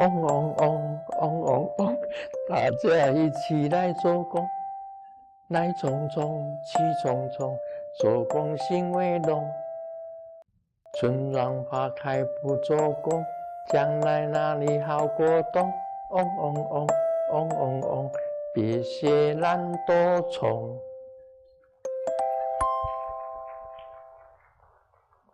嗡嗡嗡嗡嗡嗡，大家一起来做工，来匆匆去匆匆，做工心为龙。春暖花开不做工，将来哪里好过冬？嗡嗡嗡嗡嗡嗡，别嫌懒惰虫。